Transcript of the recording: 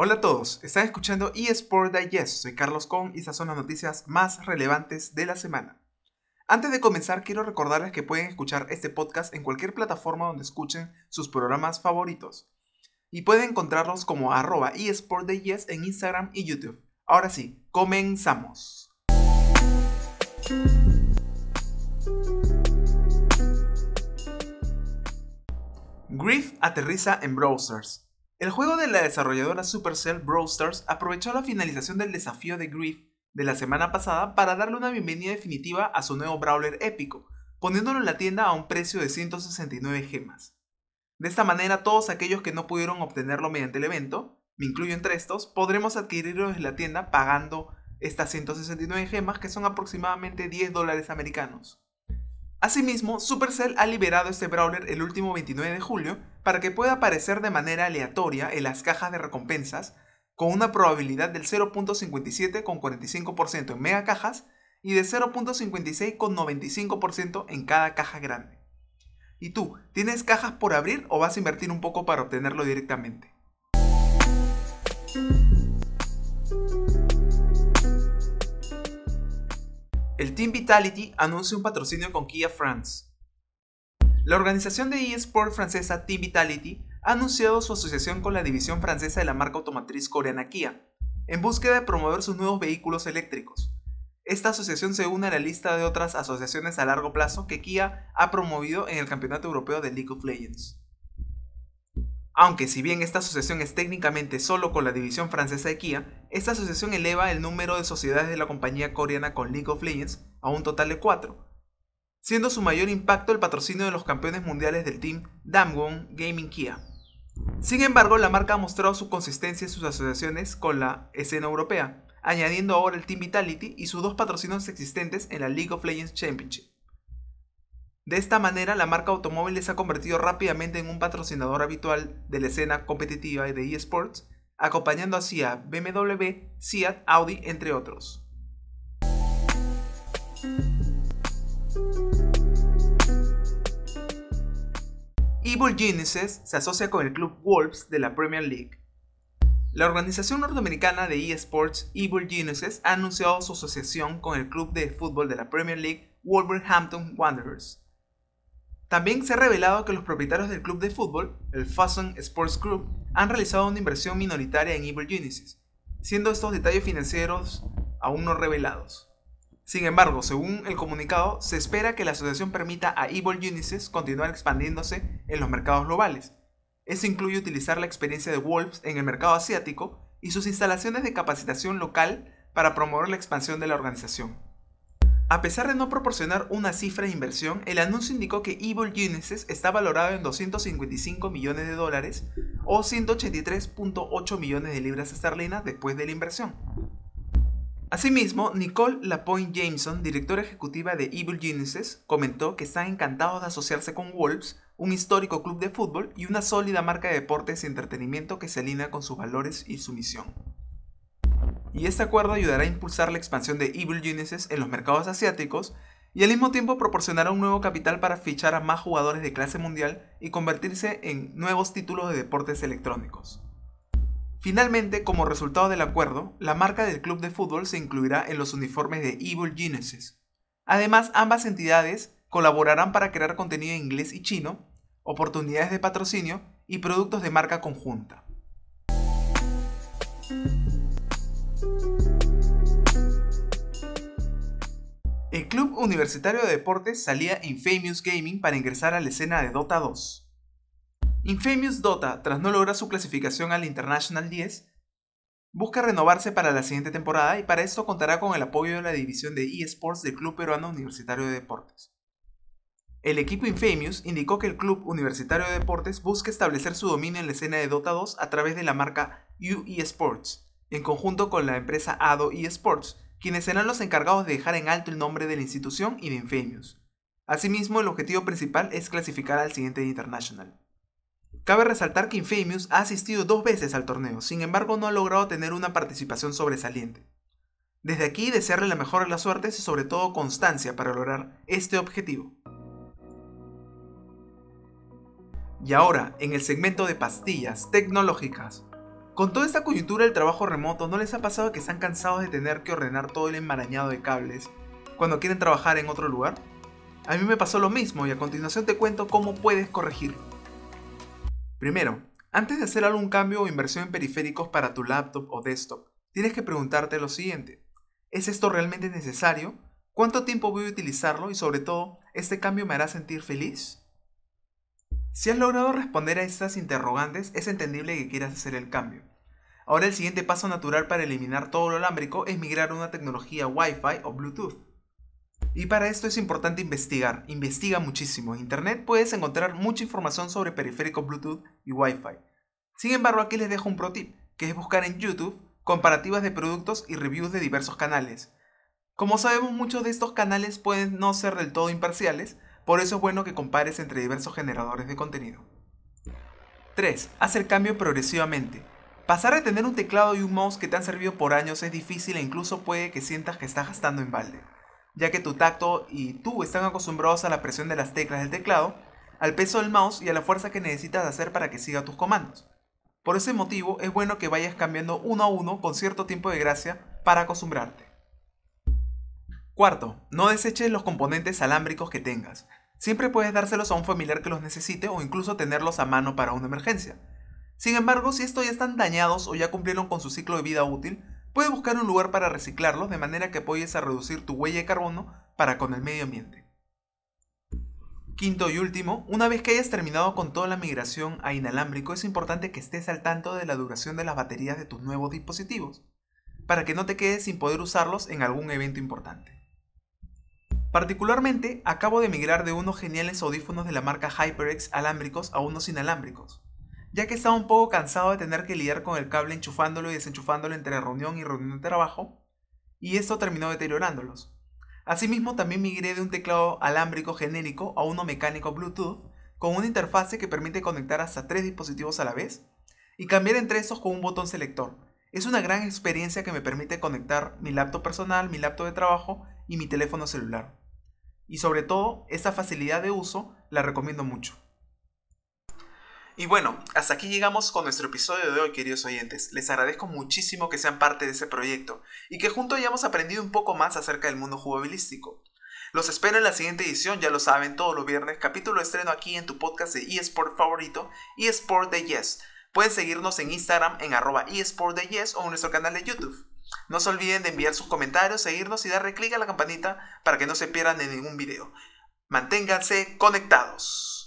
Hola a todos, están escuchando eSport Digest. Soy Carlos Con y estas son las noticias más relevantes de la semana. Antes de comenzar, quiero recordarles que pueden escuchar este podcast en cualquier plataforma donde escuchen sus programas favoritos. Y pueden encontrarlos como arroba en Instagram y YouTube. Ahora sí, comenzamos. Griff aterriza en Browsers. El juego de la desarrolladora Supercell Browsters aprovechó la finalización del desafío de Griff de la semana pasada para darle una bienvenida definitiva a su nuevo brawler épico, poniéndolo en la tienda a un precio de 169 gemas. De esta manera, todos aquellos que no pudieron obtenerlo mediante el evento, me incluyo entre estos, podremos adquirirlo en la tienda pagando estas 169 gemas que son aproximadamente 10 dólares americanos. Asimismo, Supercell ha liberado este brawler el último 29 de julio para que pueda aparecer de manera aleatoria en las cajas de recompensas con una probabilidad del 0.57 con 45% en mega cajas y de 0.56 con 95% en cada caja grande. ¿Y tú, tienes cajas por abrir o vas a invertir un poco para obtenerlo directamente? El Team Vitality anuncia un patrocinio con Kia France. La organización de eSport francesa Team Vitality ha anunciado su asociación con la división francesa de la marca automotriz coreana Kia, en búsqueda de promover sus nuevos vehículos eléctricos. Esta asociación se une a la lista de otras asociaciones a largo plazo que Kia ha promovido en el Campeonato Europeo de League of Legends. Aunque si bien esta asociación es técnicamente solo con la división francesa de Kia, esta asociación eleva el número de sociedades de la compañía coreana con League of Legends a un total de 4, siendo su mayor impacto el patrocinio de los campeones mundiales del team Damwon Gaming Kia. Sin embargo, la marca ha mostrado su consistencia en sus asociaciones con la escena europea, añadiendo ahora el Team Vitality y sus dos patrocinios existentes en la League of Legends Championship. De esta manera, la marca automóvil se ha convertido rápidamente en un patrocinador habitual de la escena competitiva de eSports, acompañando así a BMW, Seat, Audi, entre otros. Evil Geniuses se asocia con el club Wolves de la Premier League. La organización norteamericana de eSports Evil Geniuses ha anunciado su asociación con el club de fútbol de la Premier League Wolverhampton Wanderers. También se ha revelado que los propietarios del club de fútbol, el Fason Sports Group, han realizado una inversión minoritaria en Evil Genesis, siendo estos detalles financieros aún no revelados. Sin embargo, según el comunicado, se espera que la asociación permita a Evil Genesis continuar expandiéndose en los mercados globales. Esto incluye utilizar la experiencia de Wolves en el mercado asiático y sus instalaciones de capacitación local para promover la expansión de la organización. A pesar de no proporcionar una cifra de inversión, el anuncio indicó que Evil Genesis está valorado en 255 millones de dólares o 183.8 millones de libras esterlinas después de la inversión. Asimismo, Nicole Lapointe Jameson, directora ejecutiva de Evil Genesis, comentó que están encantados de asociarse con Wolves, un histórico club de fútbol y una sólida marca de deportes y entretenimiento que se alinea con sus valores y su misión y este acuerdo ayudará a impulsar la expansión de Evil Genesis en los mercados asiáticos y al mismo tiempo proporcionará un nuevo capital para fichar a más jugadores de clase mundial y convertirse en nuevos títulos de deportes electrónicos. Finalmente, como resultado del acuerdo, la marca del club de fútbol se incluirá en los uniformes de Evil Genesis. Además, ambas entidades colaborarán para crear contenido en inglés y chino, oportunidades de patrocinio y productos de marca conjunta. El Club Universitario de Deportes salía Infamous Gaming para ingresar a la escena de Dota 2. Infamous Dota, tras no lograr su clasificación al International 10, busca renovarse para la siguiente temporada y para esto contará con el apoyo de la división de eSports del Club Peruano Universitario de Deportes. El equipo Infamous indicó que el Club Universitario de Deportes busca establecer su dominio en la escena de Dota 2 a través de la marca UESports, en conjunto con la empresa Ado eSports, quienes serán los encargados de dejar en alto el nombre de la institución y de Infamous. Asimismo, el objetivo principal es clasificar al siguiente International. Cabe resaltar que Infamous ha asistido dos veces al torneo, sin embargo no ha logrado tener una participación sobresaliente. Desde aquí desearle la mejor de las suertes y sobre todo constancia para lograr este objetivo. Y ahora, en el segmento de pastillas tecnológicas, Con toda esta coyuntura del trabajo remoto, ¿no les ha pasado que están cansados de tener que ordenar todo el enmarañado de cables cuando quieren trabajar en otro lugar? A mí me pasó lo mismo y a continuación te cuento cómo puedes corregir. Primero, antes de hacer algún cambio o inversión en periféricos para tu laptop o desktop, tienes que preguntarte lo siguiente. ¿Es esto realmente necesario? ¿Cuánto tiempo voy a utilizarlo? Y sobre todo, ¿este cambio me hará sentir feliz? Si has logrado responder a estas interrogantes, es entendible que quieras hacer el cambio. Ahora el siguiente paso natural para eliminar todo lo alámbrico es migrar a una tecnología Wi-Fi o Bluetooth. Y para esto es importante investigar, investiga muchísimo. En Internet puedes encontrar mucha información sobre periféricos Bluetooth y Wi-Fi. Sin embargo, aquí les dejo un pro tip, que es buscar en YouTube comparativas de productos y reviews de diversos canales. Como sabemos, muchos de estos canales pueden no ser del todo imparciales, por eso es bueno que compares entre diversos generadores de contenido. 3. Haz el cambio progresivamente. Pasar de tener un teclado y un mouse que te han servido por años es difícil e incluso puede que sientas que estás gastando en balde, ya que tu tacto y tú están acostumbrados a la presión de las teclas del teclado, al peso del mouse y a la fuerza que necesitas hacer para que siga tus comandos. Por ese motivo es bueno que vayas cambiando uno a uno con cierto tiempo de gracia para acostumbrarte. Cuarto, no deseches los componentes alámbricos que tengas. Siempre puedes dárselos a un familiar que los necesite o incluso tenerlos a mano para una emergencia. Sin embargo, si estos ya están dañados o ya cumplieron con su ciclo de vida útil, puedes buscar un lugar para reciclarlos de manera que apoyes a reducir tu huella de carbono para con el medio ambiente. Quinto y último, una vez que hayas terminado con toda la migración a inalámbrico, es importante que estés al tanto de la duración de las baterías de tus nuevos dispositivos, para que no te quedes sin poder usarlos en algún evento importante. Particularmente, acabo de migrar de unos geniales audífonos de la marca HyperX alámbricos a unos inalámbricos, ya que estaba un poco cansado de tener que lidiar con el cable enchufándolo y desenchufándolo entre reunión y reunión de trabajo, y esto terminó deteriorándolos. Asimismo, también migré de un teclado alámbrico genérico a uno mecánico Bluetooth, con una interfase que permite conectar hasta tres dispositivos a la vez, y cambiar entre estos con un botón selector. Es una gran experiencia que me permite conectar mi laptop personal, mi laptop de trabajo y mi teléfono celular. Y sobre todo, esa facilidad de uso la recomiendo mucho. Y bueno, hasta aquí llegamos con nuestro episodio de hoy, queridos oyentes. Les agradezco muchísimo que sean parte de ese proyecto y que juntos hayamos aprendido un poco más acerca del mundo jugabilístico. Los espero en la siguiente edición, ya lo saben, todos los viernes, capítulo estreno aquí en tu podcast de eSport favorito, eSport de Yes. Pueden seguirnos en Instagram en arroba eSport de Yes o en nuestro canal de YouTube. No se olviden de enviar sus comentarios, seguirnos y darle clic a la campanita para que no se pierdan de ningún video. Manténganse conectados.